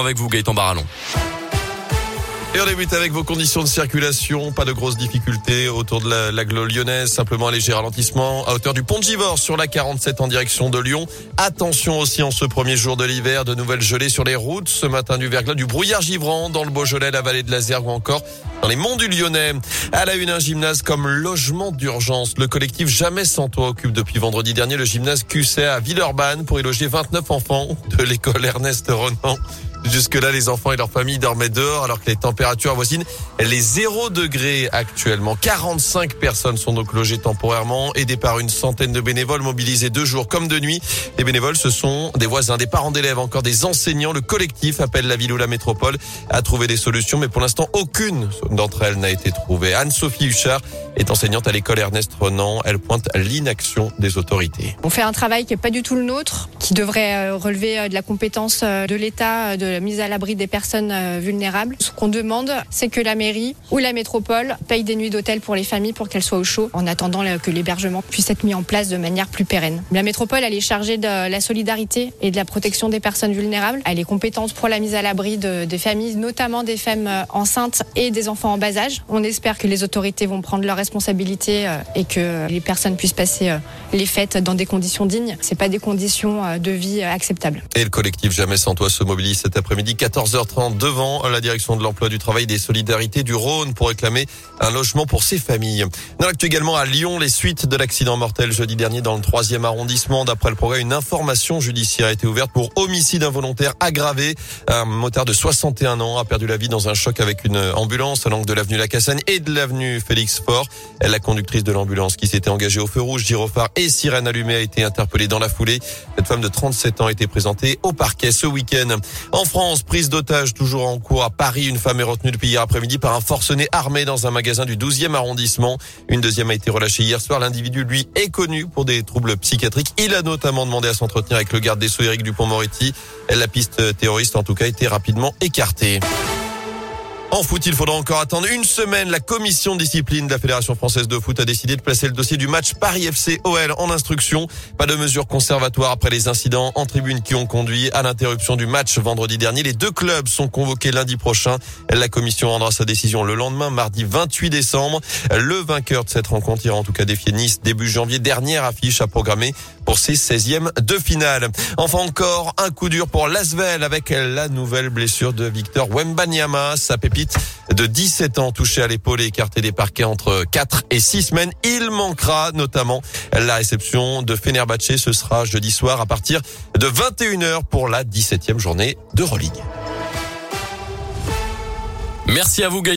avec vous, Gaëtan Barallon. Et on débute avec vos conditions de circulation. Pas de grosses difficultés autour de la, la lyonnaise. Simplement un léger ralentissement à hauteur du pont de sur la 47 en direction de Lyon. Attention aussi en ce premier jour de l'hiver. De nouvelles gelées sur les routes. Ce matin du verglas, du brouillard givrant dans le Beaujolais, la vallée de la Zergue ou encore dans les monts du Lyonnais. À la une, un gymnase comme logement d'urgence. Le collectif Jamais sans toi occupe depuis vendredi dernier le gymnase QC à Villeurbanne pour y loger 29 enfants de l'école Ernest Renan. Jusque-là, les enfants et leurs familles dormaient dehors alors que les températures avoisinent les 0 degrés actuellement. 45 personnes sont donc logées temporairement, aidées par une centaine de bénévoles mobilisés deux jours comme de nuit. Les bénévoles, ce sont des voisins, des parents d'élèves, encore des enseignants. Le collectif appelle la ville ou la métropole à trouver des solutions, mais pour l'instant, aucune d'entre elles n'a été trouvée. Anne-Sophie Huchard est enseignante à l'école Ernest Renan. Elle pointe l'inaction des autorités. On fait un travail qui n'est pas du tout le nôtre, qui devrait euh, relever euh, de la compétence euh, de l'État, de la mise à l'abri des personnes vulnérables. Ce qu'on demande, c'est que la mairie ou la métropole paye des nuits d'hôtel pour les familles pour qu'elles soient au chaud, en attendant que l'hébergement puisse être mis en place de manière plus pérenne. La métropole, elle est chargée de la solidarité et de la protection des personnes vulnérables. Elle est compétente pour la mise à l'abri de, des familles, notamment des femmes enceintes et des enfants en bas âge. On espère que les autorités vont prendre leurs responsabilités euh, et que les personnes puissent passer les fêtes dans des conditions dignes. C'est pas des conditions de vie acceptables. Et le collectif Jamais sans toi se mobilise cet après-midi 14h30 devant la direction de l'emploi du travail et des solidarités du Rhône pour réclamer un logement pour ses familles. Dans l'actu également à Lyon, les suites de l'accident mortel jeudi dernier dans le troisième arrondissement. D'après le progrès, une information judiciaire a été ouverte pour homicide involontaire aggravé. Un motard de 61 ans a perdu la vie dans un choc avec une ambulance de l'avenue Lacassagne et de l'avenue Félix Fort. La conductrice de l'ambulance qui s'était engagée au feu rouge, gyrophare et sirène allumée a été interpellée dans la foulée. Cette femme de 37 ans a été présentée au parquet ce week-end. En France, prise d'otage toujours en cours à Paris. Une femme est retenue depuis hier après-midi par un forcené armé dans un magasin du 12e arrondissement. Une deuxième a été relâchée hier soir. L'individu, lui, est connu pour des troubles psychiatriques. Il a notamment demandé à s'entretenir avec le garde des Sceaux, Éric Dupont-Moretti. La piste terroriste, en tout cas, a été rapidement écartée. En foot, il faudra encore attendre une semaine. La commission de discipline de la Fédération française de foot a décidé de placer le dossier du match Paris FC OL en instruction. Pas de mesures conservatoires après les incidents en tribune qui ont conduit à l'interruption du match vendredi dernier. Les deux clubs sont convoqués lundi prochain. La commission rendra sa décision le lendemain, mardi 28 décembre. Le vainqueur de cette rencontre ira en tout cas défier Nice début janvier. Dernière affiche à programmer pour ses 16e de finale. Enfin encore un coup dur pour Lasvel avec la nouvelle blessure de Victor Wembanyama. Sa pépite de 17 ans touché à l'épaule et écarté des parquets entre 4 et 6 semaines. Il manquera notamment la réception de Fenerbahce. Ce sera jeudi soir à partir de 21h pour la 17e journée de Rolling. Merci à vous,